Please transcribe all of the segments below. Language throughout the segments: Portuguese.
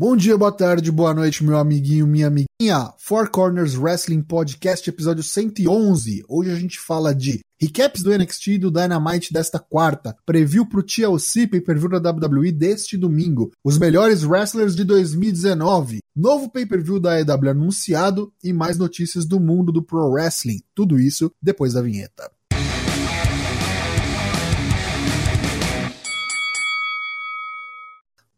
Bom dia, boa tarde, boa noite, meu amiguinho, minha amiguinha. Four Corners Wrestling Podcast, episódio 111. Hoje a gente fala de recaps do NXT e do Dynamite desta quarta, preview pro TLC pay-per-view da WWE deste domingo, os melhores wrestlers de 2019, novo pay-per-view da EW anunciado e mais notícias do mundo do pro wrestling. Tudo isso depois da vinheta.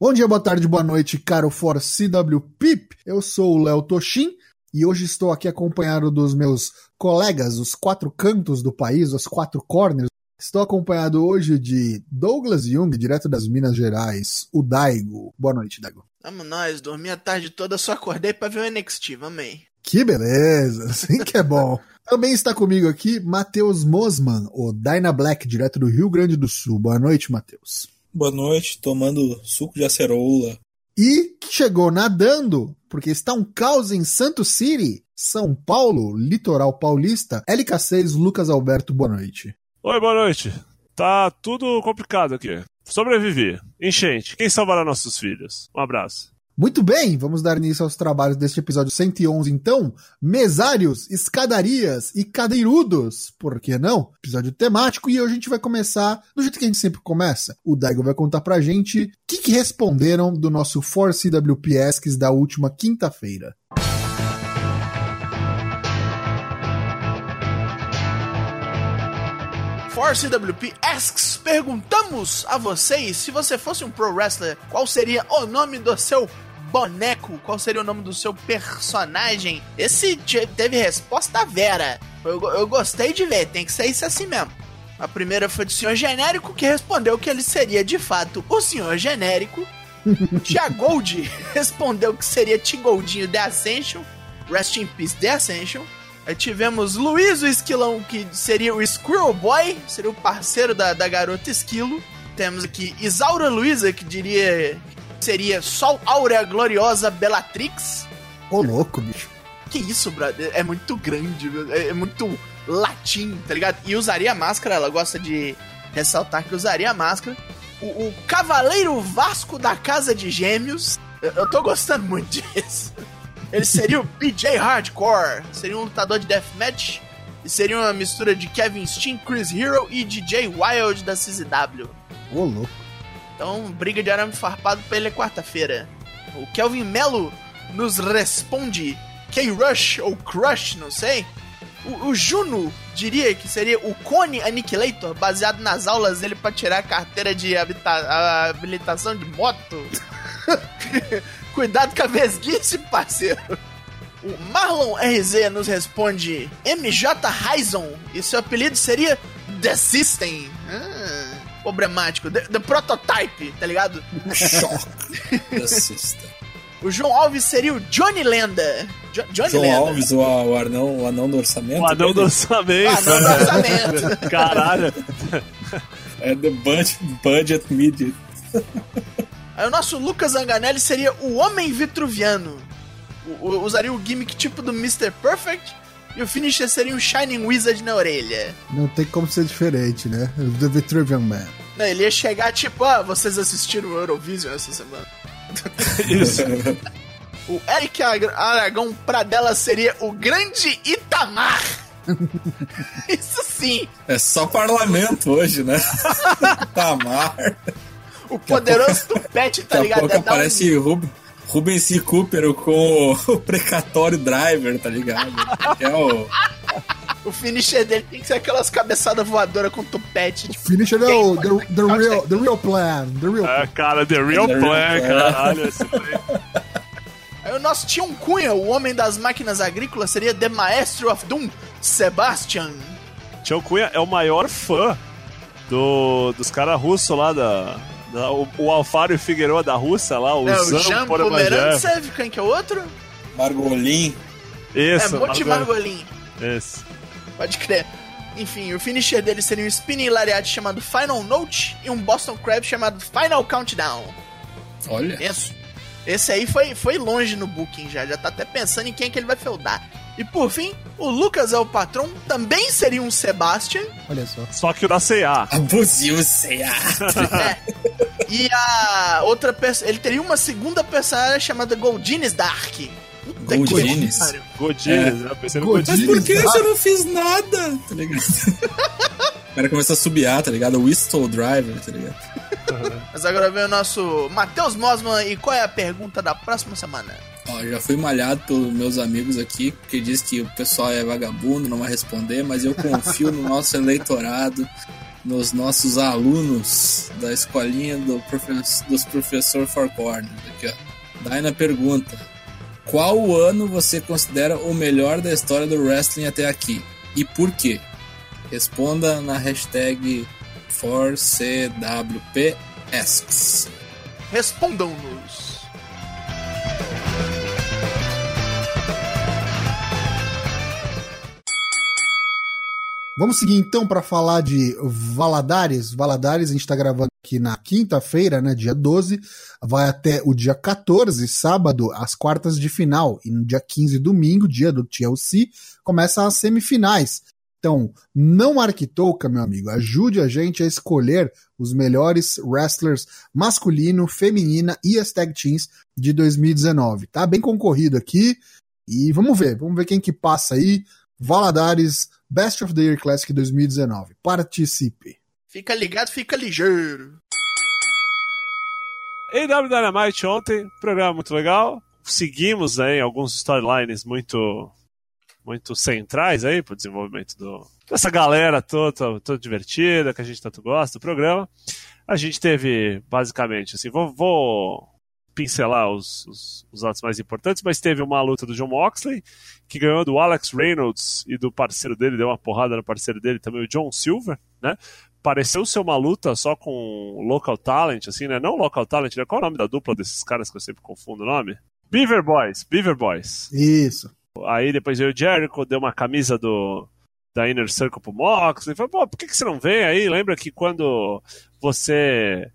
Bom dia, boa tarde, boa noite, caro For CW Pip. Eu sou o Léo Toshin e hoje estou aqui acompanhado dos meus colegas, os quatro cantos do país, os quatro corners. Estou acompanhado hoje de Douglas Jung, direto das Minas Gerais, o Daigo. Boa noite, Daigo. Vamos nós, dormi a tarde toda, só acordei pra ver o NXT, vamos aí. Que beleza, assim que é bom. Também está comigo aqui Matheus Mosman, o Dyna Black, direto do Rio Grande do Sul. Boa noite, Matheus. Boa noite, tomando suco de acerola. E chegou nadando, porque está um caos em Santo City, São Paulo, litoral paulista. LK6, Lucas Alberto, boa noite. Oi, boa noite. Tá tudo complicado aqui. Sobreviver. Enchente. Quem salvará nossos filhos? Um abraço. Muito bem, vamos dar início aos trabalhos deste episódio 111, então. Mesários, escadarias e cadeirudos, por que não? Episódio temático e hoje a gente vai começar do jeito que a gente sempre começa. O Daigo vai contar pra gente o que, que responderam do nosso 4CWP Asks da última quinta-feira. For CWP Asks, perguntamos a vocês se você fosse um pro wrestler, qual seria o nome do seu boneco? Qual seria o nome do seu personagem? Esse teve resposta vera. Eu, eu gostei de ver, tem que ser isso assim mesmo. A primeira foi do Senhor Genérico, que respondeu que ele seria de fato o Senhor Genérico. Tiagold respondeu que seria Tigoldinho The Ascension. Rest in Peace The Ascension. Aí tivemos Luiz o Esquilão, que seria o Squirrel Boy, seria o parceiro da, da garota Esquilo. Temos aqui Isaura Luiza, que diria seria Sol Áurea Gloriosa Bellatrix. Ô, louco, bicho. Que isso, brother? É muito grande, é, é muito latim, tá ligado? E usaria máscara, ela gosta de ressaltar que usaria máscara. O, o Cavaleiro Vasco da Casa de Gêmeos. Eu, eu tô gostando muito disso. Ele seria o BJ Hardcore, seria um lutador de deathmatch. E seria uma mistura de Kevin Steen, Chris Hero e DJ Wild da CZW. Ô, louco. Então, briga de arame farpado pra ele é quarta-feira. O Kelvin Mello nos responde K-Rush ou Crush, não sei. O, o, Juno diria que seria o Cone Annihilator, baseado nas aulas dele para tirar a carteira de habita habilitação de moto. Cuidado com a vesguice, parceiro. O Marlon RZ nos responde MJ Ryzen e seu apelido seria The System. Ah, problemático. The, the Prototype, tá ligado? O João Alves seria o Johnny Lenda. Jo Johnny João Lenda. Alves, o, o, anão, o anão do orçamento. O anão do orçamento. O anão do orçamento. Caralho. É The Budget, budget Media. Aí o nosso Lucas Anganelli seria o Homem Vitruviano. O, o, usaria o gimmick tipo do Mr. Perfect. E o finisher seria um Shining Wizard na orelha. Não tem como ser diferente, né? The Vitruvian Man. Não, ele ia chegar tipo, ah, vocês assistiram o Eurovision essa semana. Isso. o Eric Aragão Pradella seria o Grande Itamar. Isso sim. É só parlamento hoje, né? Itamar. O poderoso Tupete, tá Daqui a ligado? pouco É aparece Rub, Rubens C. Cooper com o precatório driver, tá ligado? Que é o... O finisher dele tem que ser aquelas cabeçadas voadoras com tupete. Tipo, Finisher é o the, the, real, the Real Plan. The real É, cara, The Real The Real Plan, Plan. caralho. Esse. Aí o nosso Tião Cunha, o homem das máquinas agrícolas, seria The Maestro of Doom, Sebastian. Tião Cunha é o maior fã do, dos caras russos lá da. O, o Alfaro e Figueiredo da Rússia lá, o É, o Zan Jean Pomerantsev. Quem que é o outro? Margolin. Isso, é, Monte Margot- Margolin. Isso. Pode crer. Enfim, o finisher dele seria um spinning lariat chamado Final Note e um Boston Crab chamado Final Countdown. Olha. Penso. Esse aí foi, foi longe no booking já, já tá até pensando em quem é que ele vai feudar. E por fim, o Lucas é o patrão, também seria um Sebastian. Olha só. Só que o da C&A. Abusivo C.A. É. E a outra pessoa. Ele teria uma segunda personagem chamada Goldines Dark. Pariu. Godines, né? Eu pensei no Godines. Mas Godines. por que eu não fiz nada? Tá ligado? O cara começa a subiar, tá ligado? Whistle Driver, tá ligado? Mas agora vem o nosso Matheus Mosman. E qual é a pergunta da próxima semana? Ó, já fui malhado pelos meus amigos aqui, porque diz que o pessoal é vagabundo, não vai responder, mas eu confio no nosso eleitorado, nos nossos alunos da escolinha do profe dos professor Four Corners. Aqui, ó. Daina pergunta: Qual ano você considera o melhor da história do wrestling até aqui? E por quê? Responda na hashtag 4CWPasks. Respondam-nos. Vamos seguir então para falar de Valadares. Valadares, a gente está gravando aqui na quinta-feira, né, dia 12, vai até o dia 14, sábado, as quartas de final. E no dia 15, domingo, dia do TLC, começam as semifinais. Então, não marque touca, meu amigo. Ajude a gente a escolher os melhores wrestlers masculino, feminina e as tag teams de 2019. Tá bem concorrido aqui. E vamos ver, vamos ver quem que passa aí. Valadares Best of the Year Classic 2019. Participe. Fica ligado, fica ligeiro. AW Dynamite ontem, programa muito legal. Seguimos aí alguns storylines muito muito centrais aí pro desenvolvimento do, dessa galera toda, toda divertida, que a gente tanto gosta do programa. A gente teve, basicamente, assim, vou, vou pincelar os, os, os atos mais importantes, mas teve uma luta do John Moxley, que ganhou do Alex Reynolds e do parceiro dele, deu uma porrada no parceiro dele também, o John Silver, né? Pareceu ser uma luta só com local talent, assim, né? Não local talent, né? Qual é o nome da dupla desses caras que eu sempre confundo o nome? Beaver Boys, Beaver Boys. Isso. Aí depois veio o Jericho, deu uma camisa do da Inner Circle pro Moxley. Falei, pô, por que, que você não vem aí? Lembra que quando você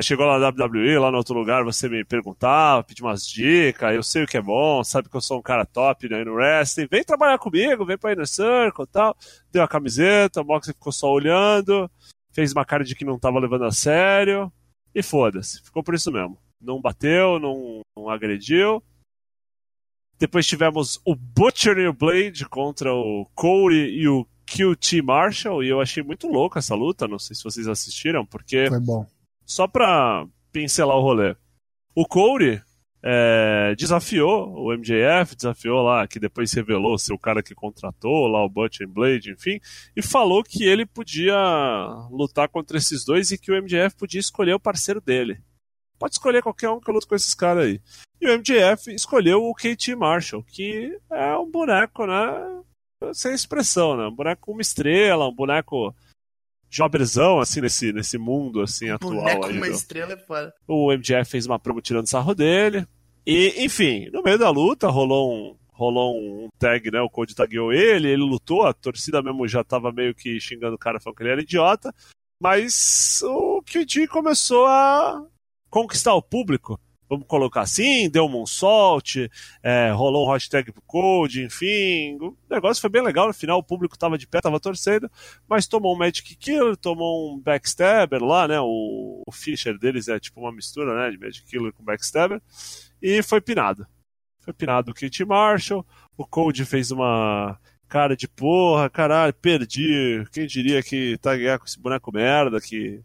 chegou lá na WWE, lá no outro lugar, você me perguntava, pedia umas dicas, eu sei o que é bom, sabe que eu sou um cara top né, no wrestling, vem trabalhar comigo, vem pra Inner Circle e tal. Deu a camiseta, o Moxley ficou só olhando, fez uma cara de que não tava levando a sério, e foda-se, ficou por isso mesmo. Não bateu, não, não agrediu. Depois tivemos o Butcher e o Blade contra o Corey e o QT Marshall, e eu achei muito louco essa luta, não sei se vocês assistiram, porque Foi bom. só pra pincelar o rolê. O Corey é, desafiou o MJF, desafiou lá, que depois revelou ser o cara que contratou lá o Butcher e Blade, enfim, e falou que ele podia lutar contra esses dois e que o MJF podia escolher o parceiro dele. Pode escolher qualquer um que eu luto com esses caras aí. E o MJF escolheu o KT Marshall, que é um boneco, né? Sem expressão, né? Um boneco com uma estrela, um boneco jobberzão, assim, nesse, nesse mundo, assim, atual. Boneco aí uma do- estrela é foda. o MJF fez uma promo tirando sarro dele. E, enfim, no meio da luta rolou um, rolou um tag, né? O Cody tagueou ele, ele lutou, a torcida mesmo já tava meio que xingando o cara, falando que ele era idiota. Mas o QT começou a conquistar o público. Vamos colocar assim, deu um moonsault, é, rolou um hashtag pro Code, enfim. O negócio foi bem legal. No final o público tava de pé, tava torcendo, mas tomou um Magic Killer, tomou um Backstabber lá, né? O, o Fisher deles é tipo uma mistura, né? De Magic Killer com Backstabber. E foi pinado. Foi pinado o Kit Marshall. O Code fez uma cara de porra, caralho, perdi. Quem diria que tá ganhar com esse boneco merda, que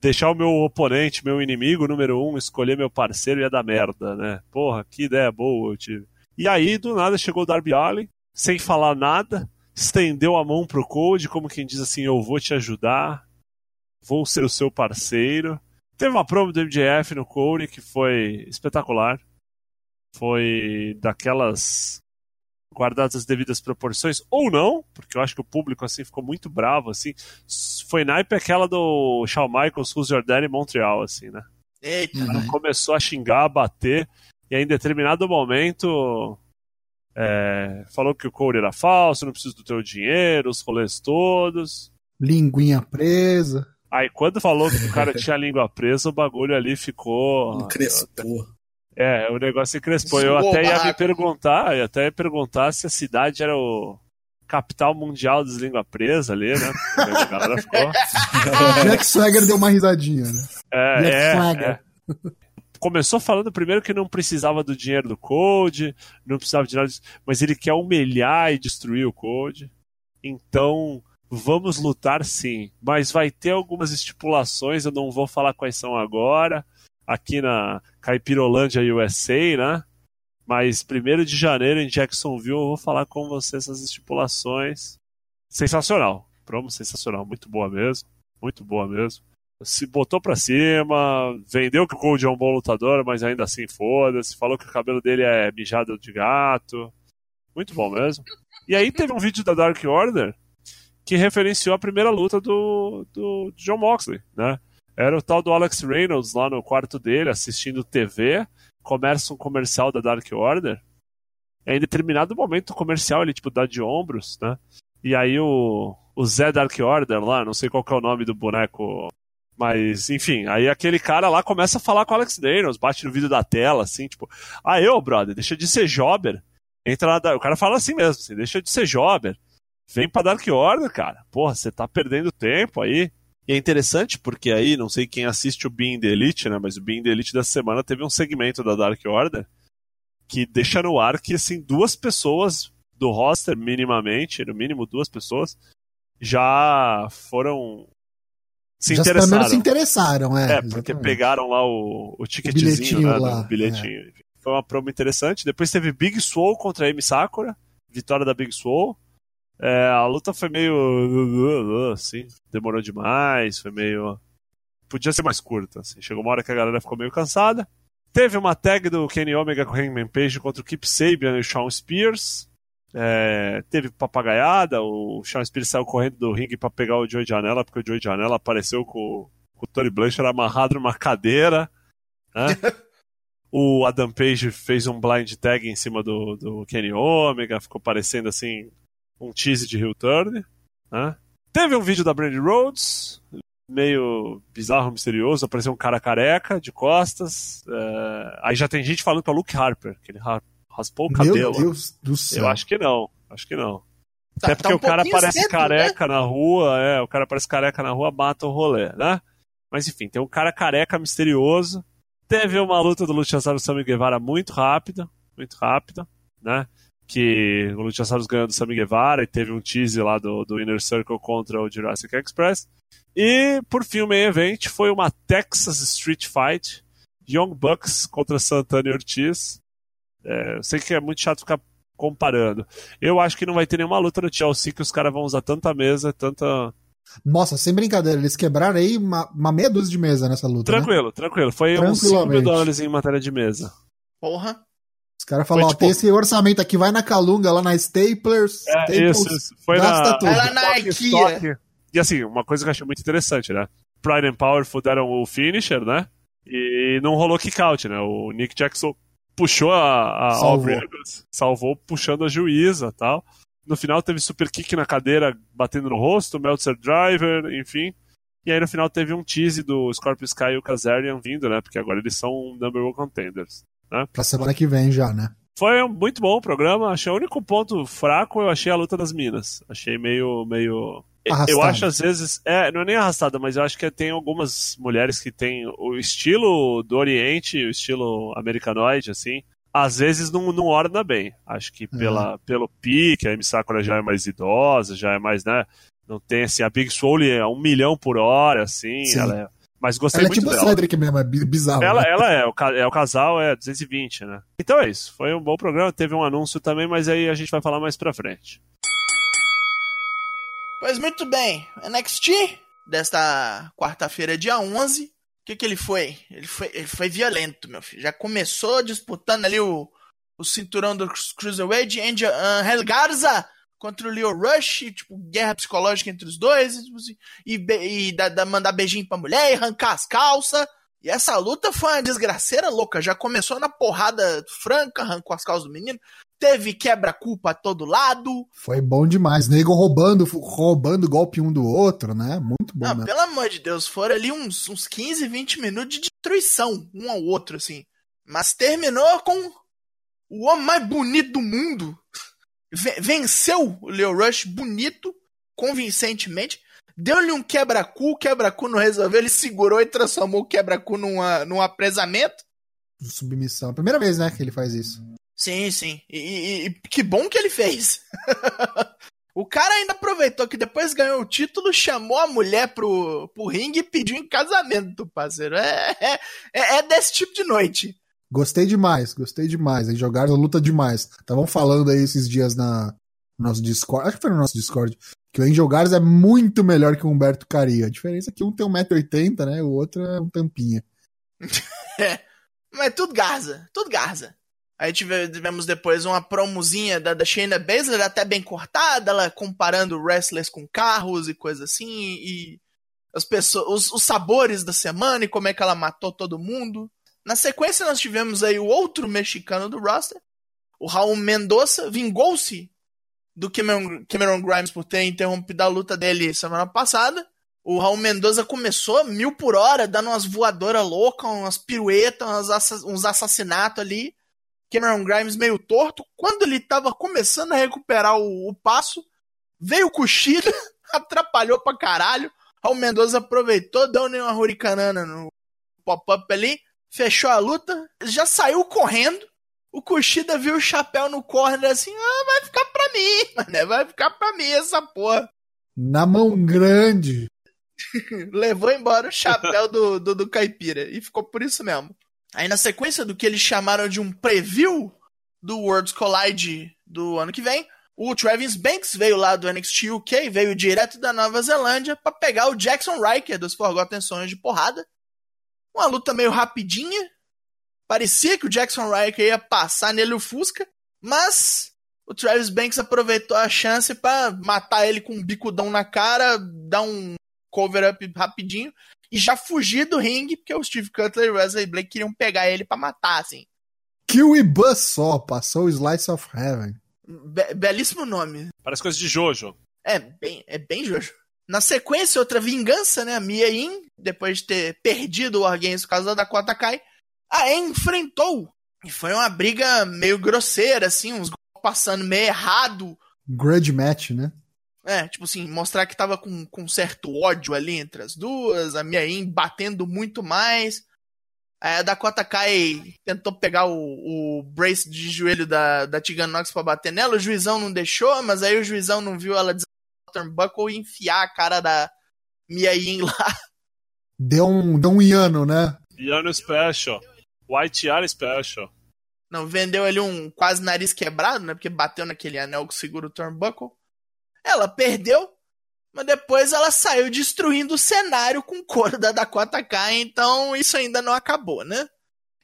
deixar o meu oponente, meu inimigo número um, escolher meu parceiro ia dar merda, né? Porra, que ideia boa eu tive. E aí, do nada, chegou o Darby Allin, sem falar nada, estendeu a mão pro Code, como quem diz assim, eu vou te ajudar, vou ser o seu parceiro. Teve uma promo do MJF no Cody que foi espetacular. Foi daquelas guardadas as devidas proporções, ou não, porque eu acho que o público assim ficou muito bravo, assim. Foi naipe aquela do Shawn Michaels, Who's Your Daddy Montreal, assim, né? Eita. Uhum. Começou a xingar, a bater, e aí em determinado momento é, falou que o Cody era falso, não preciso do teu dinheiro, os rolês todos. Linguinha presa. Aí quando falou que o cara tinha a língua presa, o bagulho ali ficou. Um crespou. É, o negócio se crespou. Eu até ia me perguntar, eu até ia perguntar se a cidade era o capital mundial dos língua presa ali, né? A galera ficou. Jack Swagger deu uma risadinha, né? É, Jack é, Swagger. é. Começou falando primeiro que não precisava do dinheiro do Code, não precisava de nada disso, mas ele quer humilhar e destruir o Code. Então, vamos lutar sim. Mas vai ter algumas estipulações, eu não vou falar quais são agora. Aqui na Caipirolândia USA, né? Mas primeiro de janeiro em Jacksonville eu vou falar com você essas estipulações. Sensacional. Promo sensacional. Muito boa mesmo. Muito boa mesmo. Se botou pra cima, vendeu que o Cold é um bom lutador, mas ainda assim foda-se. Falou que o cabelo dele é mijado de gato. Muito bom mesmo. E aí teve um vídeo da Dark Order que referenciou a primeira luta do, do John Moxley, né? Era o tal do Alex Reynolds lá no quarto dele, assistindo TV, começa um comercial da Dark Order. Em determinado momento o comercial ele tipo dá de ombros, né? E aí o, o Zé Dark Order lá, não sei qual é o nome do boneco, mas enfim, aí aquele cara lá começa a falar com o Alex Reynolds, bate no vídeo da tela, assim, tipo, ah, eu, brother, deixa de ser jobber. Entra lá, o cara fala assim mesmo, assim, deixa de ser jobber. Vem pra Dark Order, cara. Porra, você tá perdendo tempo aí. E é interessante porque aí, não sei quem assiste o Being the Elite, né? Mas o Being the Elite dessa semana teve um segmento da Dark Order que deixa no ar que, assim, duas pessoas do roster, minimamente, no mínimo duas pessoas, já foram. Se Já pelo interessaram. menos se interessaram, é. É, porque exatamente. pegaram lá o, o ticketzinho, bilhetinho né, lá, do bilhetinho. Foi uma promo interessante. Depois teve Big Swole contra a Amy Sakura. Vitória da Big Swole. É, a luta foi meio... assim, demorou demais, foi meio... Podia ser mais curta, assim. Chegou uma hora que a galera ficou meio cansada. Teve uma tag do Kenny Omega com o Hangman Page contra o Kip Sabian e o Shawn Spears. É, teve papagaiada, o Shawn Spears saiu correndo do ringue pra pegar o Joey Janela, porque o Joey Janela apareceu com, com o Tony Blanchard amarrado numa cadeira. Né? o Adam Page fez um blind tag em cima do, do Kenny Omega, ficou parecendo assim um tease de heel turn. Né? Teve um vídeo da Brandy Rhodes, meio bizarro, misterioso, apareceu um cara careca de costas. é, Aí já tem gente falando pra Luke Harper, que ele ra- raspou o Meu cabelo. Deus do céu. Eu acho que não, acho que não. Tá- Até tá porque um o cara parece cedo, careca na rua, é, o cara parece careca na rua, mata o rolê, né? Mas enfim, tem um cara careca misterioso. Teve uma luta do Luchasaurus Sammy Guevara muito rápida, muito rápida, né? Que o Luchasaurus ganhou do Sammy Guevara e teve um tease lá do, do Inner Circle contra o Jurassic Express. E, por fim, o main event foi uma Texas Street Fight, Young Bucks contra Santana e Ortiz. É, eu sei que é muito chato ficar comparando. Eu acho que não vai ter nenhuma luta no TLC que os caras vão usar tanta mesa, tanta. Nossa, sem brincadeira, eles quebraram aí uma, uma meia dúzia de mesa nessa luta. Né? Tranquilo, tranquilo. Foi uns 5 mil dólares em matéria de mesa. Porra. Os caras falaram, ó, tipo- tem esse orçamento aqui, vai na Calunga, lá na Staplers. É, Staples, isso, isso. Foi na. tudo. Vai lá na IKEA. E assim, uma coisa que eu achei muito interessante, né? Pride and Powerful deram o finisher, né? E não rolou kick out, né? O Nick Jackson puxou a, a Salvou. Aubrey Edwards, salvou puxando a juíza tal. No final teve super kick na cadeira batendo no rosto, Meltzer Driver, enfim. E aí no final teve um tease do Scorpio Sky e o Kazarian vindo, né? Porque agora eles são number one contenders. Pra semana que vem já, né? Foi um muito bom o programa. Achei o único ponto fraco, eu achei a luta das minas. Achei meio. meio... Eu Arrastada. acho às vezes. É, não é nem arrastada, mas eu acho que tem algumas mulheres que têm o estilo do Oriente, o estilo americanoide, assim. Às vezes não, não orna bem. Acho que pela, pelo pique, a Amy Sakura já é mais idosa, já é mais, né? Não tem assim, a Big Swole é um milhão por hora, assim. Sim. Ela é... Mas gostei Ela é muito tipo o dela. Cedric mesmo, é bi- bizarro. Ela, né? ela é, o, é, o casal é 220, né? Então é isso. Foi um bom programa. Teve um anúncio também, mas aí a gente vai falar mais pra frente. Pois muito bem, NXT desta quarta-feira, dia 11. O que que ele foi? Ele foi, ele foi violento, meu filho. Já começou disputando ali o, o cinturão do Cruiserweight, Angel, uh, Hell Garza contra o Leo Rush, tipo, guerra psicológica entre os dois, e, tipo assim, e, e da- da- mandar beijinho pra mulher, e arrancar as calças. E essa luta foi uma desgraceira louca. Já começou na porrada franca, arrancou as calças do menino. Teve quebra-culpa a todo lado. Foi bom demais. Nego roubando, roubando golpe um do outro, né? Muito bom, Não, né? pelo amor de Deus, foram ali uns, uns 15, 20 minutos de destruição, um ao outro, assim. Mas terminou com o homem mais bonito do mundo. Venceu o Leo Rush bonito, convincentemente. Deu-lhe um quebra-cu, o quebra-cu não resolveu, ele segurou e transformou o quebra-cu numa, num apresamento. Submissão. Primeira vez, né, que ele faz isso. Sim, sim. E, e, e que bom que ele fez. o cara ainda aproveitou que depois ganhou o título, chamou a mulher pro, pro ringue e pediu em casamento, parceiro. É, é, é, é desse tipo de noite. Gostei demais, gostei demais. Aí jogaram a luta demais. Estavam falando aí esses dias na no nosso Discord, acho que foi no nosso Discord, que o Angel Garza é muito melhor que o Humberto Caria. A diferença é que um tem 1,80m, né? O outro é um tampinha. é, mas tudo Garza, tudo Garza. Aí tivemos depois uma promozinha da, da Shayna Baszler, até bem cortada, ela comparando wrestlers com carros e coisa assim, e as pessoas, os, os, sabores da semana e como é que ela matou todo mundo. Na sequência nós tivemos aí o outro mexicano do roster, o Raul Mendoza, vingou-se do Cameron, Cameron Grimes por ter interrompido a luta dele semana passada. O Raul Mendoza começou mil por hora, dando umas voadoras loucas, umas piruetas, uns assassinatos ali. Cameron Grimes meio torto. Quando ele tava começando a recuperar o, o passo, veio o Kushida, atrapalhou pra caralho. Raul Mendoza aproveitou, deu uma hurricanana no pop-up ali, fechou a luta, já saiu correndo. O Kushida viu o chapéu no corner assim, ah, vai ficar pra mim, mano, vai ficar pra mim essa porra. Na mão grande. Levou embora o chapéu do, do, do caipira e ficou por isso mesmo. Aí na sequência do que eles chamaram de um preview do Worlds Collide do ano que vem, o Travis Banks veio lá do NXT UK, veio direto da Nova Zelândia para pegar o Jackson Riker dos Forgotten Sons de porrada. Uma luta meio rapidinha. Parecia que o Jackson Riker ia passar nele o Fusca, mas o Travis Banks aproveitou a chance para matar ele com um bicudão na cara, dar um cover up rapidinho e já fugir do ringue, porque o Steve Cutler e o Wesley Blake queriam pegar ele para matar, assim. Kill Buzz só, passou o Slice of Heaven. Be belíssimo nome. Parece coisa de Jojo. É, bem, é bem Jojo. Na sequência, outra vingança, né? A Mia In, depois de ter perdido o Wargames por causa da Dakota Kai, a enfrentou. E foi uma briga meio grosseira, assim, uns passando meio errado. Grudge match, né? É, tipo assim, mostrar que tava com, com certo ódio ali entre as duas, a Miaim batendo muito mais. Aí a Dakota Kai tentou pegar o, o brace de joelho da, da Tegan Nox pra bater nela, o juizão não deixou, mas aí o juizão não viu ela turnbuckle e enfiar a cara da Miaim lá. Deu um, deu um Iano, né? Iano Special. White Yara Special. Não, vendeu ali um quase nariz quebrado, né? Porque bateu naquele anel que segura o turnbuckle. Ela perdeu, mas depois ela saiu destruindo o cenário com o couro da Dakota Kai, então isso ainda não acabou, né?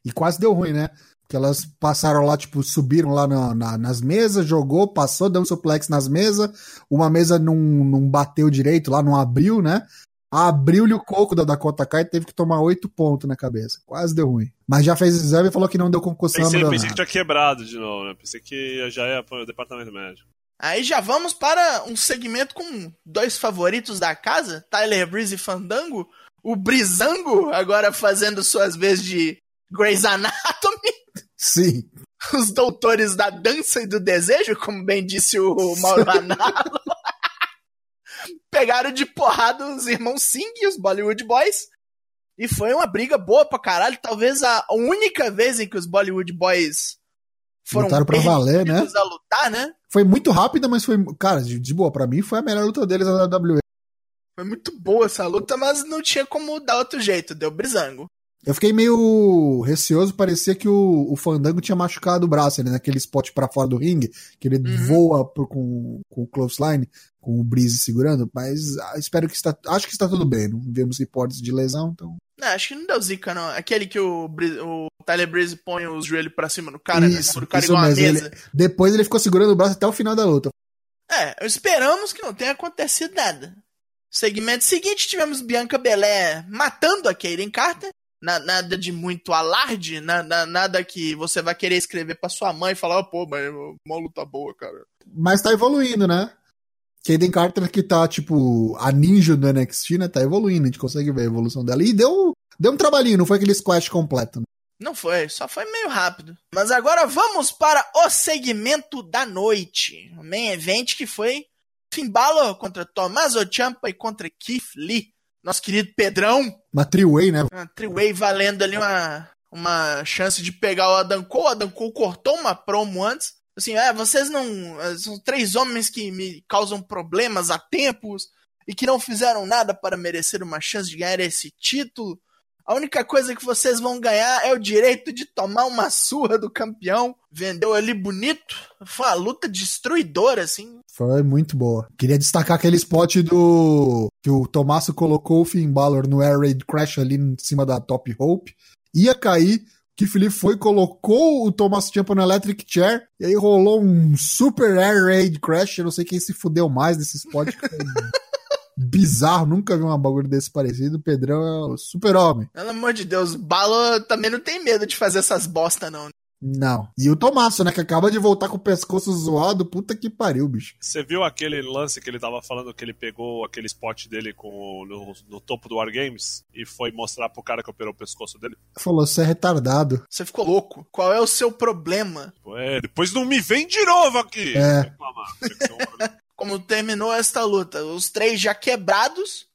E quase deu ruim, né? Que elas passaram lá, tipo, subiram lá na, na, nas mesas, jogou, passou, deu um suplex nas mesas. Uma mesa não, não bateu direito lá, não abriu, né? Abriu-lhe o coco da Dakota Kai e teve que tomar oito pontos na cabeça. Quase deu ruim. Mas já fez exame e falou que não deu concussão. Pensei, pensei que tinha quebrado de novo, né? Pensei que já ia para o departamento médico. Aí já vamos para um segmento com dois favoritos da casa, Tyler Breeze e Fandango. O Brizango agora fazendo suas vezes de Grey's Anatomy. Sim. Os doutores da dança e do desejo, como bem disse o Mauro Analo. Pegaram de porrada os irmãos Singh, os Bollywood Boys. E foi uma briga boa pra caralho. Talvez a única vez em que os Bollywood Boys foram Lutaram pra valer, né? a lutar, né? Foi muito rápida, mas foi. Cara, de, de boa, pra mim foi a melhor luta deles na WWE. Foi muito boa essa luta, mas não tinha como dar outro jeito, deu brisango. Eu fiquei meio receoso, parecia que o, o Fandango tinha machucado o braço ali naquele spot para fora do ringue, que ele uhum. voa por, com, com o clothesline, com o Breeze segurando, mas ah, espero que está. Acho que está tudo bem, não vemos hipóteses de lesão, então. Não, acho que não deu zica, não. Aquele que o, o Tyler Breeze põe os joelhos pra cima no cara, né? isso, né? O cara isso mesmo. Ele, depois ele ficou segurando o braço até o final da luta. É, esperamos que não tenha acontecido nada. Segmento seguinte, tivemos Bianca Belé matando a Kaden Carter. Na, nada de muito alarde, na, nada que você vai querer escrever pra sua mãe e falar, oh, pô, mas uma luta boa, cara. Mas tá evoluindo, né? Kaden Carter que tá, tipo, a ninja do NXT, né? Tá evoluindo, a gente consegue ver a evolução dela. E deu, deu um trabalhinho, não foi aquele squash completo. Né? Não foi, só foi meio rápido. Mas agora vamos para o segmento da noite. O main event que foi Finn Balor contra Tommaso Ciampa e contra Keith Lee. Nosso querido Pedrão. Uma three-way, né? Uma three-way valendo ali uma, uma chance de pegar o Adam Cole. O Adam Cole cortou uma promo antes. Assim, é, vocês não... São três homens que me causam problemas há tempos e que não fizeram nada para merecer uma chance de ganhar esse título. A única coisa que vocês vão ganhar é o direito de tomar uma surra do campeão. Vendeu ali bonito. Foi uma luta destruidora, assim. Foi muito boa. Queria destacar aquele spot do. que o Tomasso colocou o Finn Balor no Air Raid Crash ali em cima da Top Rope. Ia cair. Que Felipe foi, colocou o Thomas Ciampa no Electric Chair, e aí rolou um super Air Raid Crash. Eu não sei quem se fudeu mais desse spot. bizarro, nunca vi um bagulho desse parecido. O Pedrão é o super-homem. Pelo amor de Deus, Bala também não tem medo de fazer essas bosta, não. Não. E o Tomasso, né? Que acaba de voltar com o pescoço zoado. Puta que pariu, bicho. Você viu aquele lance que ele tava falando que ele pegou aquele spot dele com, no, no topo do Wargames e foi mostrar pro cara que operou o pescoço dele? Falou, você é retardado. Você ficou louco. Qual é o seu problema? É, depois não me vem de novo aqui. É. Como terminou esta luta? Os três já quebrados.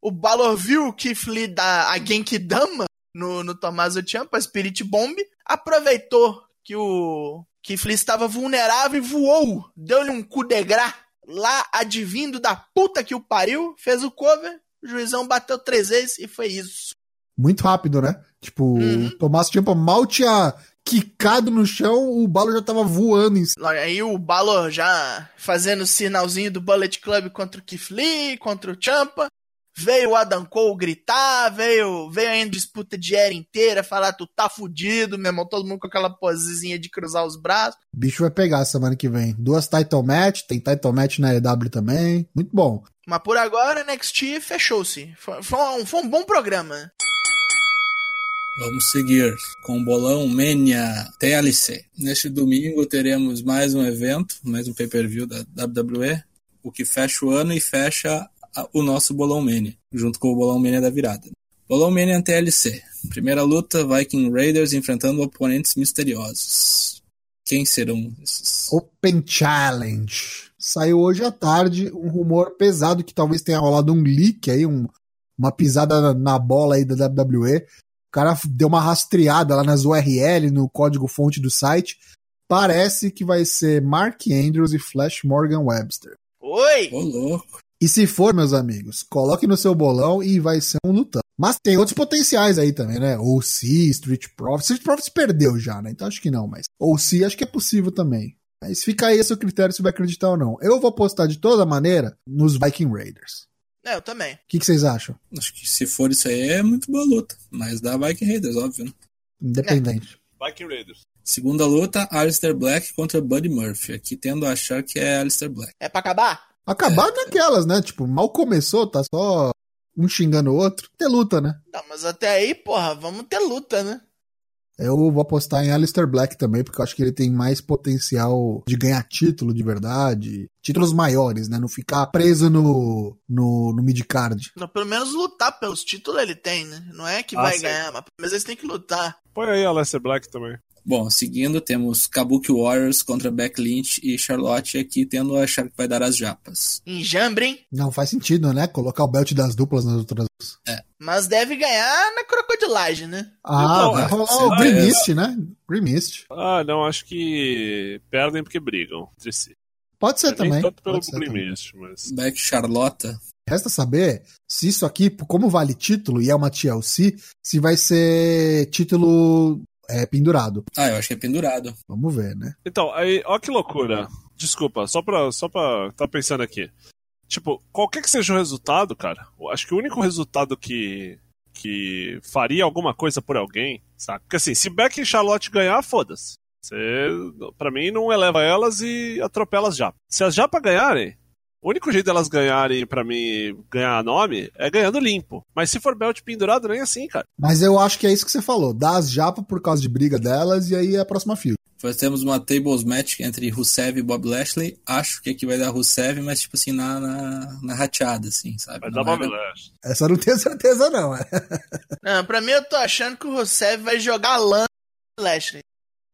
O Balor viu o Keith Lee dar a Genkidama no, no Tommaso Ciampa, a Spirit Bomb, aproveitou que o Keith Lee estava vulnerável e voou, deu-lhe um coup de gras lá advindo da puta que o pariu, fez o cover, o juizão bateu três vezes e foi isso. Muito rápido, né? Tipo, uhum. o Tommaso Ciampa mal tinha quicado no chão, o Balor já tava voando em cima. Aí o Balor já fazendo o sinalzinho do Bullet Club contra o Keith Lee, contra o Champa. Veio o Adam Cole gritar, veio, veio a disputa de era inteira, falar tu tá fudido, meu irmão, todo mundo com aquela posezinha de cruzar os braços. O bicho vai pegar semana que vem. Duas title match, tem title match na EW também, muito bom. Mas por agora, NXT fechou-se. Foi, foi, um, foi um bom programa. Vamos seguir com o Bolão Mania TLC. Neste domingo teremos mais um evento, mais um pay-per-view da WWE, o que fecha o ano e fecha o nosso Bolão Mania, junto com o Bolão Mania da virada. Bolão Mania TLC. Primeira luta, Viking Raiders enfrentando oponentes misteriosos. Quem serão esses? Open Challenge. Saiu hoje à tarde um rumor pesado que talvez tenha rolado um leak aí, um, uma pisada na bola aí da WWE. O cara deu uma rastreada lá nas URL, no código fonte do site. Parece que vai ser Mark Andrews e Flash Morgan Webster. Oi! Ô, louco. E se for, meus amigos, coloque no seu bolão e vai ser um lutão. Mas tem outros potenciais aí também, né? Ou se Street Profits. Street Profits perdeu já, né? Então acho que não, mas. Ou se acho que é possível também. Mas fica aí esse o critério se vai acreditar ou não. Eu vou apostar de toda maneira nos Viking Raiders. É, eu também. O que, que, vocês acham? Acho que se for isso aí é muito boa luta. Mas dá Viking Raiders, óbvio, né? Independente. É. Viking Raiders. Segunda luta, Alistair Black contra Buddy Murphy. Aqui tendo a achar que é Alistair Black. É pra acabar? Acabar é. naquelas, né? Tipo, mal começou, tá só um xingando o outro. Ter luta, né? Não, mas até aí, porra, vamos ter luta, né? Eu vou apostar em Alistair Black também, porque eu acho que ele tem mais potencial de ganhar título de verdade. Títulos maiores, né? Não ficar preso no, no, no midcard. Não, pelo menos lutar pelos títulos ele tem, né? Não é que ah, vai sim. ganhar, mas pelo menos eles têm que lutar. Põe aí Alistair Black também. Bom, seguindo, temos Kabuki Warriors contra Beck Lynch e Charlotte aqui tendo a achar que vai dar as japas. Enjambre, hein? Não faz sentido, né? Colocar o belt das duplas nas outras. É. Mas deve ganhar na crocodilagem, né? Ah, vai rolar o Green Mist, né? Green Mist. Ah, não, acho que perdem porque brigam entre si. Pode ser é também. Nem tanto pelo Green Mist, mas... Beck Charlotta. Resta saber se isso aqui, como vale título e é uma TLC, se vai ser título é pendurado. Ah, eu acho que é pendurado. Vamos ver, né? Então, aí, ó que loucura. Desculpa, só pra, só pra tá pensando aqui. Tipo, qualquer que seja o resultado, cara, acho que o único resultado que, que faria alguma coisa por alguém, sabe? Porque assim, se Beck e Charlotte ganhar, foda-se. Você, pra mim, não eleva elas e atropela as japas. Se as japas ganharem, o único jeito delas ganharem, para mim, ganhar nome é ganhando limpo. Mas se for belt pendurado, nem assim, cara. Mas eu acho que é isso que você falou. Dá as japa por causa de briga delas e aí é a próxima fila. Depois temos uma tables match entre Rusev e Bob Lashley. Acho que aqui vai dar Rusev, mas tipo assim, na, na, na rateada, assim, sabe? Vai Não dar Bob Lashley. Essa eu não tenho certeza, não. é. Não, pra mim eu tô achando que o Rusev vai jogar lã no Lashley.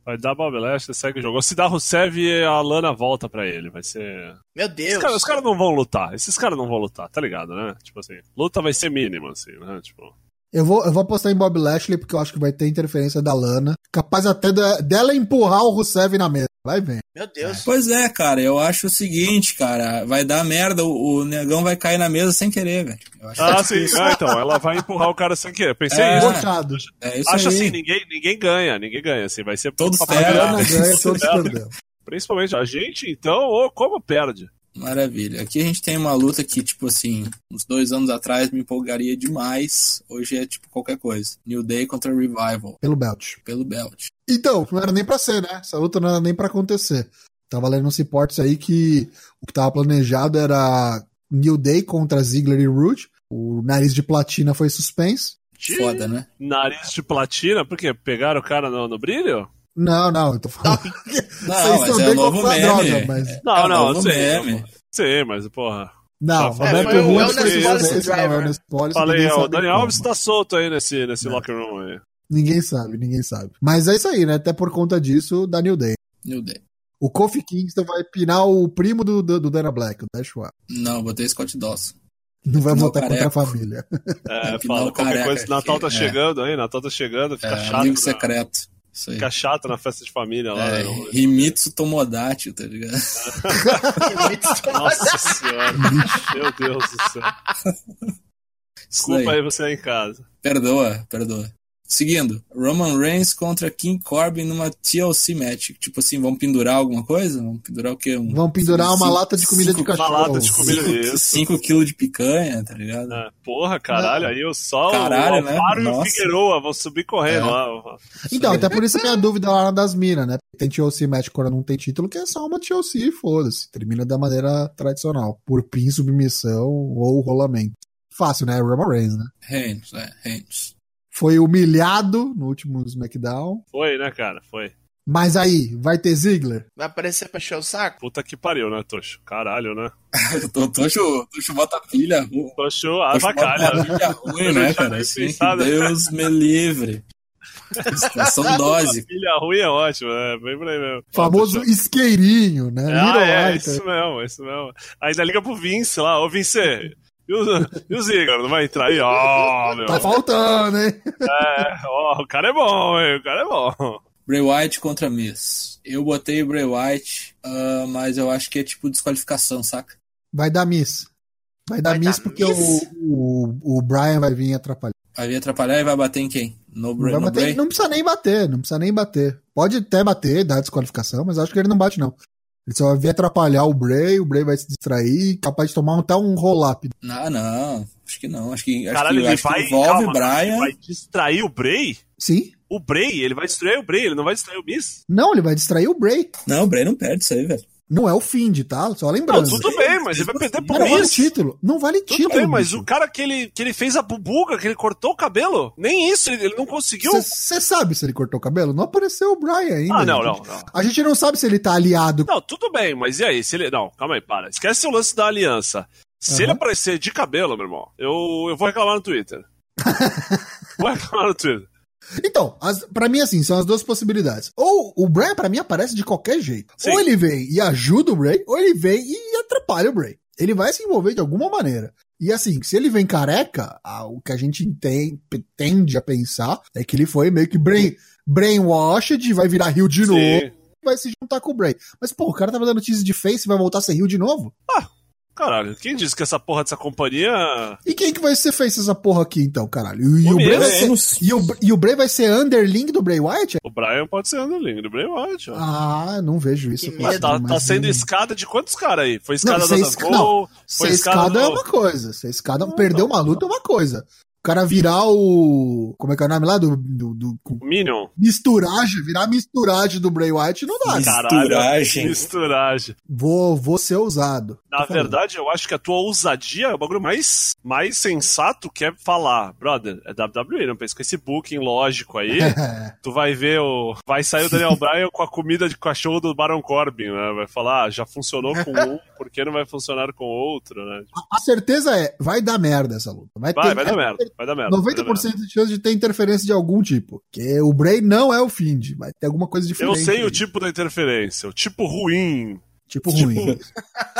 Vai dar Bob Lashley, segue o jogo. Se dá Rusev, a Lana volta pra ele. Vai ser. Meu Deus. os caras não vão lutar. Esses caras não vão lutar, tá ligado, né? Tipo assim, luta vai ser mínima, assim, né? Tipo. Eu vou, eu vou apostar em Bob Lashley porque eu acho que vai ter interferência da Lana. Capaz até da- dela empurrar o Rusev na mesa. Vai ver. Meu Deus. Pois é, cara, eu acho o seguinte, cara, vai dar merda, o, o negão vai cair na mesa sem querer, velho. Eu acho Ah, é sim. Ah, então, ela vai empurrar o cara sem querer. Pensei É. isso. Bochado. É isso Acho aí. assim, ninguém, ninguém ganha, ninguém ganha, assim, vai ser Todos perdem. Ganha, todos É. Principalmente a gente, então, ou como perde. Maravilha. Aqui a gente tem uma luta que, tipo assim, uns dois anos atrás me empolgaria demais. Hoje é tipo qualquer coisa. New Day contra Revival, Pelo belt. pelo belt. Então, não era nem pra ser, né? Essa luta não era nem pra acontecer. Tava lendo uns reportes aí que o que tava planejado era New Day contra Ziggler e Rude. O nariz de platina foi suspenso. Foda, né? Nariz de platina, por quê? Pegaram o cara no, no brilho? Não, não, eu tô falando. Não, Vocês mas estão é bem o novo com a meme. droga, mas- É, Não, é o não, novo sei. meme. Sim, mas, porra. Não, É, Roberto o foi Policy suspenso, não, Driver. Wellness Policy, Falei, ó, o Dani como. Alves tá solto aí nesse, nesse locker room aí. Ninguém sabe, ninguém sabe. Mas é isso aí, né? Até por conta disso, da New Day. New Day. O Kofi Kingston vai pinar o primo do, do, do Dana Black, o Dashwa. Não, botei Scott Dawson. Não vai Não, votar contra a família. É, É, fala qualquer careca, coisa. Natal tá que- é. chegando aí, Natal tá chegando, fica É, chato. amigo né? secreto. Isso aí. Fica chato na festa de família lá. É, né? Himitsu Tomodachi, tá ligado? Nossa senhora. Meu Deus do céu. Desculpa aí. aí você aí em casa. Perdoa, perdoa. Seguindo, Roman Reigns contra King Corbin numa TLC match. Tipo assim, vamos pendurar alguma coisa? Vamos pendurar o quê? Um, Vão pendurar uma cinco- lata de comida de cinco- cachorro. Uma lata de comida. Isso. 5 kg de picanha, tá ligado? É, porra, caralho, aí o Sol, Caralho, o né? Alvaro e o. Figueroa vão subir correndo É. lá. Então, até por isso a minha dúvida lá das minas, né? Tem TLC match quando não tem título, que é só uma TLC e foda-se. Termina da maneira tradicional. Por pin, submissão ou rolamento. Fácil, né? Roman Reigns, né? Reigns, é, Reigns. Foi humilhado no último SmackDown. Foi, né, cara? Foi. Mas aí, vai ter Ziggler? Vai aparecer pra encher o saco? Puta que pariu, né, Tocho? Caralho, né? Tocho, Tocho bota pilha. Tocho, Tocho avacalha. bota pilha ruim, né, cara? Assim. Deus me livre. Situação dose. Filha ruim é ótimo, né? Vem por aí mesmo. Famoso Tocho. isqueirinho, né? Ah, Little é, isso mesmo, isso mesmo. Ainda liga pro Vince lá, ô Vince, e o, e o Ziggler, não vai entrar aí? Ó, meu. Tá faltando, hein? É, ó, o cara é bom, hein? O cara é bom. Bray White contra Miz. Eu botei o Bray White, ah, mas eu acho que é tipo desqualificação, saca? Vai dar Miss. Vai dar Vai Miss dar porque miss? O, o, o Brian vai vir atrapalhar. Vai vir atrapalhar e vai bater em quem? No, Não, Bray, vai no bater- Bray? não precisa nem bater, não precisa nem bater. Pode até bater, dar desqualificação, mas acho que ele não bate, não. Ele só vai vir atrapalhar o Bray, o Bray vai se distrair, capaz de tomar até um roll-up. Não, não. Acho que não. Acho que, acho Caralho, que, ele acho que vai. envolve calma, o Brian. Ele vai distrair o Bray? Sim? O Bray, ele vai distrair o Bray, ele não vai distrair o Miss? Não, ele vai distrair o Bray. Não, o Bray não perde isso aí, velho. Não é o fim de, tá? Só Não, lembrando. tudo bem, mas ele vai perder Mas pro não vale título. Não vale Tudo título. bem, mas bicho. o cara que ele, que ele fez a bubuga, que ele cortou o cabelo, nem isso, ele, ele não conseguiu. Você sabe se ele cortou o cabelo? Não apareceu o Brian ainda. Ah, não, gente. não, não. A gente não sabe se ele tá aliado. Não, tudo bem, mas e aí? Se ele. Não, calma aí, para. Esquece o lance da aliança. Se Aham. ele aparecer de cabelo, meu irmão, eu, eu vou reclamar no Twitter. vou reclamar no Twitter. Então, as, pra mim, assim, são as duas possibilidades. Ou o Bray, pra mim, aparece de qualquer jeito. Sim. Ou ele vem e ajuda o Bray, ou ele vem e atrapalha o Bray. Ele vai se envolver de alguma maneira. E assim, se ele vem careca, ah, o que a gente tem- tende a pensar é que ele foi meio que brain, brainwashed, vai virar rio de novo, Sim. e vai se juntar com o Bray. Mas, pô, o cara tava dando tease de face e vai voltar a ser rio de novo? Caralho, quem disse que essa porra dessa companhia. E quem que vai ser face essa porra aqui, então, caralho? E, o, O Bray vai ser, e, o, e o Bray vai ser underling do Bray Wyatt? O Brian pode ser underling do Bray Wyatt, ó. Ah, não vejo isso. Medo. Tá, mas tá sendo não- escada de quantos caras aí? Foi escada Não, da esca- Cole, foi Ser escada é uma coisa. Ser escada, perder uma luta é uma coisa. O cara virar o. Como é que é o nome lá? Do. do, do Minion. misturagem, virar misturagem do Bray Wyatt não dá. Misturagem. Misturagem. Vou, vou ser ousado. Na Tô falando. verdade, eu acho que a tua ousadia é o bagulho mais, mais sensato que é falar, brother, é WWE, não pensa com esse booking lógico aí. tu vai ver o. Vai sair o Daniel Bryan com a comida de cachorro do Baron Corbin, né? Vai falar, ah, já funcionou com um, por que não vai funcionar com outro, né? A certeza é, vai dar merda essa luta. Vai, Vai, ter, vai dar é merda, vai dar merda. vai dar merda. 90% de chance de ter interferência de algum tipo. Porque o Bray não é o Find. Vai ter alguma coisa Eu diferente. sei o aí. tipo da interferência, o tipo ruim, Tipo ruim.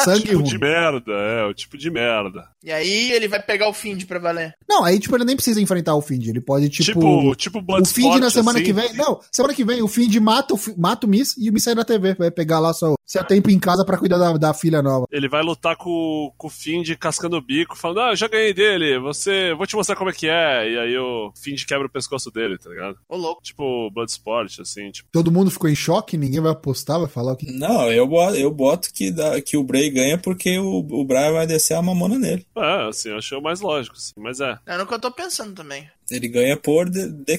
Sangue tipo ruim. de merda, é, o tipo de merda. E aí ele vai pegar o Find pra valer. Não, aí tipo, ele nem precisa enfrentar o Find. Ele pode, tipo. Tipo, tipo, o Find na semana assim. que vem. Não, semana que vem o Find mata o, mata o Miss e o Miss sai da TV. Vai pegar lá só seu tempo em casa pra cuidar da, da filha nova. Ele vai lutar com, com o Find cascando o bico, falando, ah, eu já ganhei dele, você, vou te mostrar como é que é. E aí o Find quebra o pescoço dele, tá ligado? Ô, louco. Tipo Bloodsport, assim, tipo. Todo mundo ficou em choque, ninguém vai apostar, vai falar o que. Não, eu boto, eu boto que, dá- que o Bray ganha porque o, o Brian vai descer a mamona nele. É, assim, eu achei o mais lógico, assim, mas é. É no que eu tô pensando também. Ele ganha por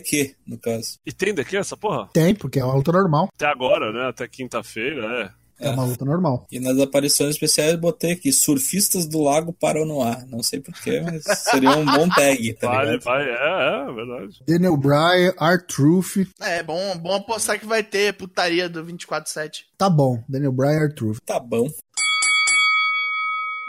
quê, no caso? E tem daqui essa porra? Tem, porque é uma luta normal. Até agora, né? Até quinta-feira, é. É uma luta normal. E nas aparições especiais eu botei aqui, surfistas do lago param no ar. Não sei porquê, mas seria um bom tag, tá Vai, ligado? vai, é, é, verdade. Daniel Bryan, R-Truth. É, bom, bom apostar que vai ter putaria do 24-7. Tá bom. Daniel Bryan, R-Truth. Tá bom.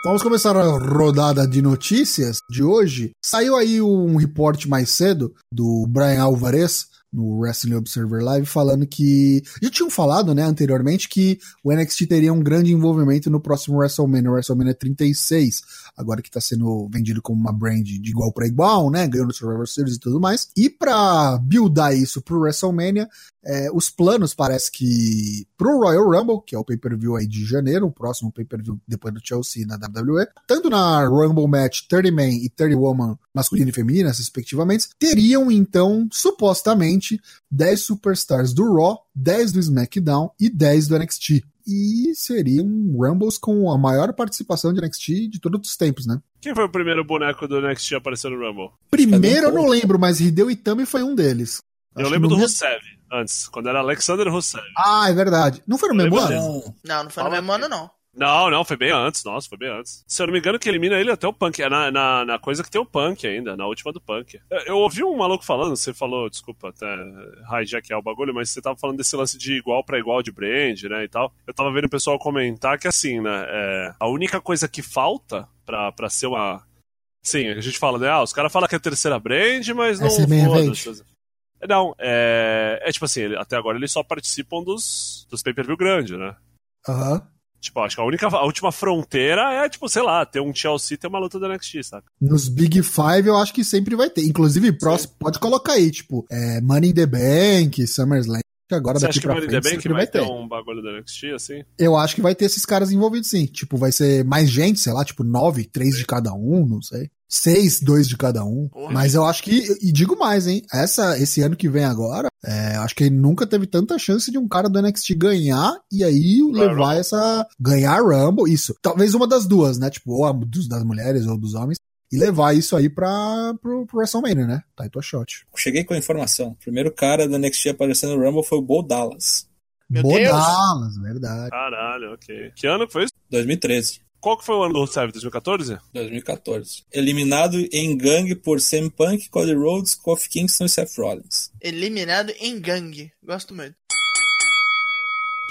Vamos começar a rodada de notícias de hoje. Saiu aí um reporte mais cedo do Brian Alvarez no Wrestling Observer Live falando que já tinham falado, né, anteriormente que o NXT teria um grande envolvimento no próximo WrestleMania, WrestleMania 36, agora que está sendo vendido como uma brand de igual para igual, né, ganhando Survivor Series e tudo mais. E para buildar isso pro WrestleMania, é, os planos parece que pro Royal Rumble, que é o pay-per-view aí de janeiro, o próximo pay-per-view depois do Chelsea na WWE, tanto na Rumble Match 30 Man e 30 Woman masculina e feminina, respectivamente, teriam então, supostamente, 10 superstars do Raw, 10 do SmackDown e 10 do NXT. E seriam Rumbles com a maior participação de NXT de todos os tempos, né? Quem foi o primeiro boneco do NXT a aparecer no Rumble? Primeiro eu Adam não lembro, mas Hideo Itami foi um deles. Eu Acho lembro do Rusev, antes, quando era Alexander Rusev. Ah, é verdade. Não foi no mesmo Lembra ano? Não, Não, foi no mesmo aqui. ano, não. Não, não, foi bem antes, nossa, foi bem antes. Se eu não me engano, que elimina ele até o Punk. É na, na, na coisa que tem o Punk ainda, na última do Punk. Eu, eu ouvi um maluco falando, você falou, desculpa até hijackear o bagulho, mas você tava falando desse lance de igual pra igual de brand, né, e tal. Eu tava vendo o pessoal comentar que assim, né, é, a única coisa que falta pra, pra ser uma. Sim, a gente fala, né, ah, os caras falam que é terceira brand, mas não. Essa é. Não, é, é tipo assim, ele- até agora eles só participam dos, dos pay-per-view grande, né? Aham. Tipo, acho que a única, a última fronteira é, tipo, sei lá, ter um Chelsea ter uma luta do NXT, saca? Nos Big Five eu acho que sempre vai ter. Inclusive, próximo, pode colocar aí, tipo, é, Money in the Bank, SummerSlam. Que agora Você daqui acha que pra frente vai vai ter ter. um bagulho do NXT, assim? Eu acho que vai ter esses caras envolvidos sim. Tipo, vai ser mais gente, sei lá, tipo, nove, três de cada um, não sei. Seis, dois de cada um. Porra. Mas eu acho que, e digo mais, hein? Essa, esse ano que vem agora, é, acho que nunca teve tanta chance de um cara do NXT ganhar e aí Claro. levar essa. ganhar a Rumble, isso. Talvez uma das duas, né? Tipo, ou a dos, das mulheres ou dos homens. E levar isso aí pra, pro, pro WrestleMania, né? Title shot. cheguei com a informação. O primeiro cara da NXT aparecendo no Rumble foi o Bo Dallas, Meu Bodalas, verdade. Caralho, ok. Que ano foi isso? 2013. Qual que foi o ano do Rusev? 2014? 2014. Eliminado em gangue por CM Punk, Cody Rhodes, Kofi Kingston e Seth Rollins. Eliminado em gangue. Gosto muito.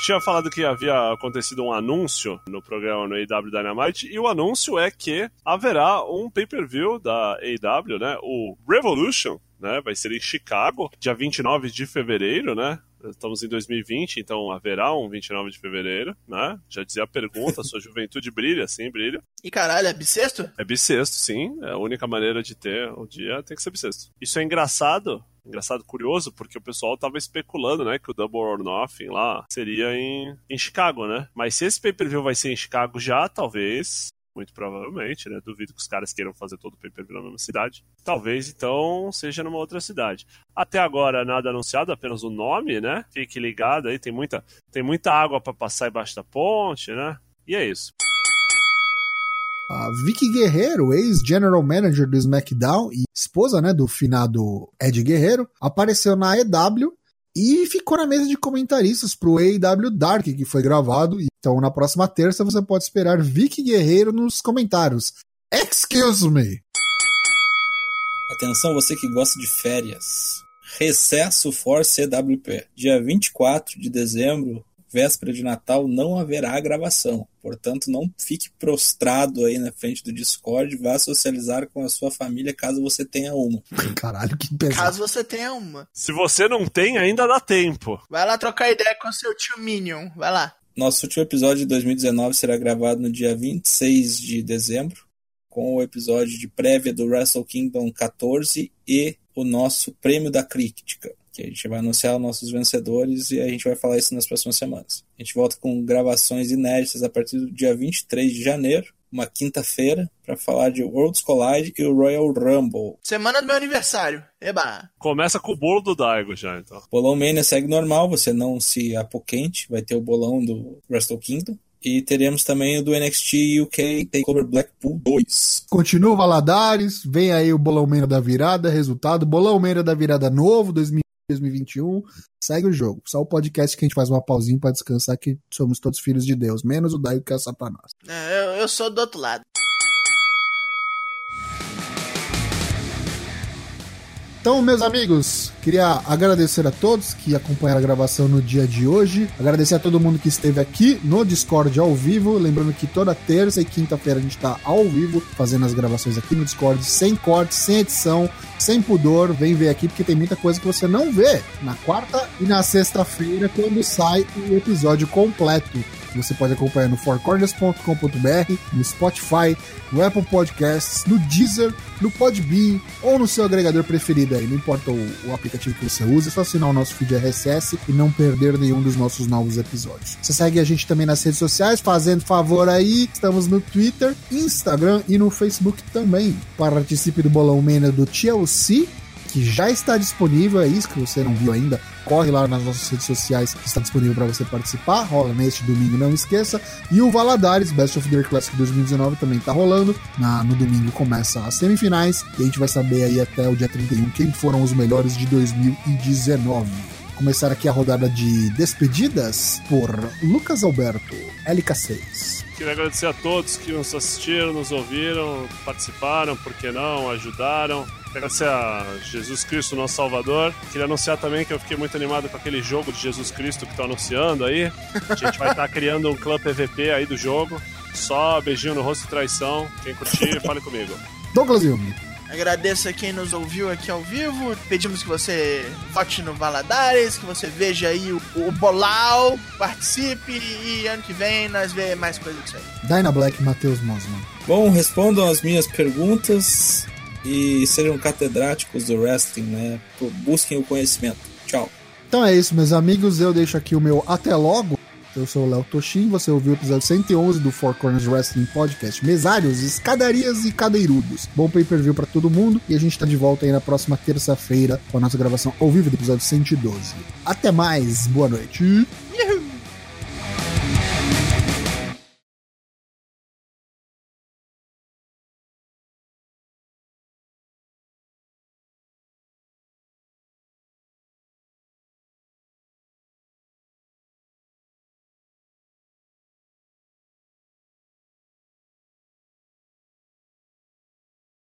Tinha falado que havia acontecido um anúncio no programa no AW Dynamite, e o anúncio é que haverá um pay-per-view da AW, né? O Revolution, né? Vai ser em Chicago, dia 29 de fevereiro, né? Estamos em 2020, então haverá um 29 de fevereiro, né? Já dizia a pergunta, sua juventude brilha, sim, brilha. E caralho, é bissexto? É bissexto, sim. É a única maneira de ter o dia tem que ser bissexto. Isso é engraçado, engraçado, curioso, porque o pessoal tava especulando, né, que o Double or Nothing lá seria em, em Chicago, né? Mas se esse pay-per-view vai ser em Chicago já, talvez, muito provavelmente, né? Duvido que os caras queiram fazer todo o pay-per-view na mesma cidade. Talvez, então, seja numa outra cidade. Até agora, nada anunciado, apenas o nome, né? Fique ligado aí, tem muita, tem muita água para passar embaixo da ponte, né? E é isso. A Vicky Guerreiro, ex-general manager do SmackDown e esposa né, do finado Ed Guerreiro, apareceu na EW e ficou na mesa de comentaristas pro AEW Dark, que foi gravado. Então, na próxima terça, você pode esperar Vicky Guerreiro nos comentários. Excuse me! Atenção, você que gosta de férias. Recesso for CWP. Dia 24 de dezembro, véspera de Natal, não haverá gravação. Portanto, não fique prostrado aí na frente do Discord. Vá socializar com a sua família caso você tenha uma. Caralho, que pesado. Caso você tenha uma. Se você não tem, ainda dá tempo. Vai lá trocar ideia com seu tio Minion. Vai lá. Nosso último episódio de 2019 será gravado no dia 26 de dezembro, com o episódio de prévia do Wrestle Kingdom 14 e o nosso prêmio da crítica que a gente vai anunciar os nossos vencedores e a gente vai falar isso nas próximas semanas. A gente volta com gravações inéditas a partir do dia 23 de janeiro, uma quinta-feira, para falar de Worlds Collide e o Royal Rumble. Semana do meu aniversário. Eba! Começa com o bolo do Daigo já, então. Bolão Mania segue normal, você não se apoquente, vai ter o bolão do Wrestle Kingdom. E teremos também o do NXT UK Takeover Blackpool 2. Continua o Valadares, vem aí o Bolão Meira da Virada, resultado, Bolão Meira da Virada novo, 2021, segue o jogo. Só o podcast que a gente faz uma pausinha pra descansar que somos todos filhos de Deus, menos o Daio que é só pra nós. É, eu, eu sou do outro lado. Então, meus amigos, queria agradecer a todos que acompanharam a gravação no dia de hoje. Agradecer a todo mundo que esteve aqui no Discord ao vivo. Lembrando que toda terça e quinta-feira a gente está ao vivo fazendo as gravações aqui no Discord, sem corte, sem edição, sem pudor. Vem ver aqui porque tem muita coisa que você não vê na quarta e na sexta-feira quando sai o episódio completo. Você pode acompanhar no fourcorners.com.br, no Spotify, no Apple Podcasts, no Deezer, no Podbean ou no seu agregador preferido aí. Não importa o, o aplicativo que você usa, é só assinar o nosso feed RSS e não perder nenhum dos nossos novos episódios. Você segue a gente também nas redes sociais, fazendo favor aí. Estamos no Twitter, Instagram e no Facebook também. Participe do Bolão Mena do TLC que já está disponível, é isso que você não viu ainda, corre lá nas nossas redes sociais que está disponível para você participar, rola neste domingo, não esqueça. E o Valadares, Best of the Year Classic 2019 também está rolando. Na, no domingo começa as semifinais e a gente vai saber aí até o dia 31 quem foram os melhores de 2019 começar aqui a rodada de despedidas por Lucas Alberto, LK6. Queria agradecer a todos que nos assistiram, nos ouviram, participaram, por que não, ajudaram. Agradecer a Jesus Cristo, nosso Salvador. Queria anunciar também que eu fiquei muito animado com aquele jogo de Jesus Cristo que estão anunciando aí. A gente vai estar criando um clã PVP aí do jogo. Só beijinho no rosto e traição. Quem curtir, fale comigo. Douglas Yumi. Agradeço a quem nos ouviu aqui ao vivo. Pedimos que você vote no Valadares, que você veja aí o, o Bolau, participe e ano que vem nós vê mais coisas disso aí. Dyna Black Matheus Mosman. Bom, respondam as minhas perguntas e sejam catedráticos do wrestling, né? Busquem o conhecimento. Tchau. Então é isso, meus amigos. Eu deixo aqui o meu até logo. Eu sou o Léo Toshin, você ouviu o episódio 111 do Four Corners Wrestling Podcast. Mesários, escadarias e cadeirudos. Bom pay-per-view pra todo mundo e a gente tá de volta aí na próxima terça-feira com a nossa gravação ao vivo do episódio 112. Até mais, boa noite.